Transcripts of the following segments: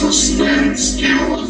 a standstill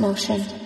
motion.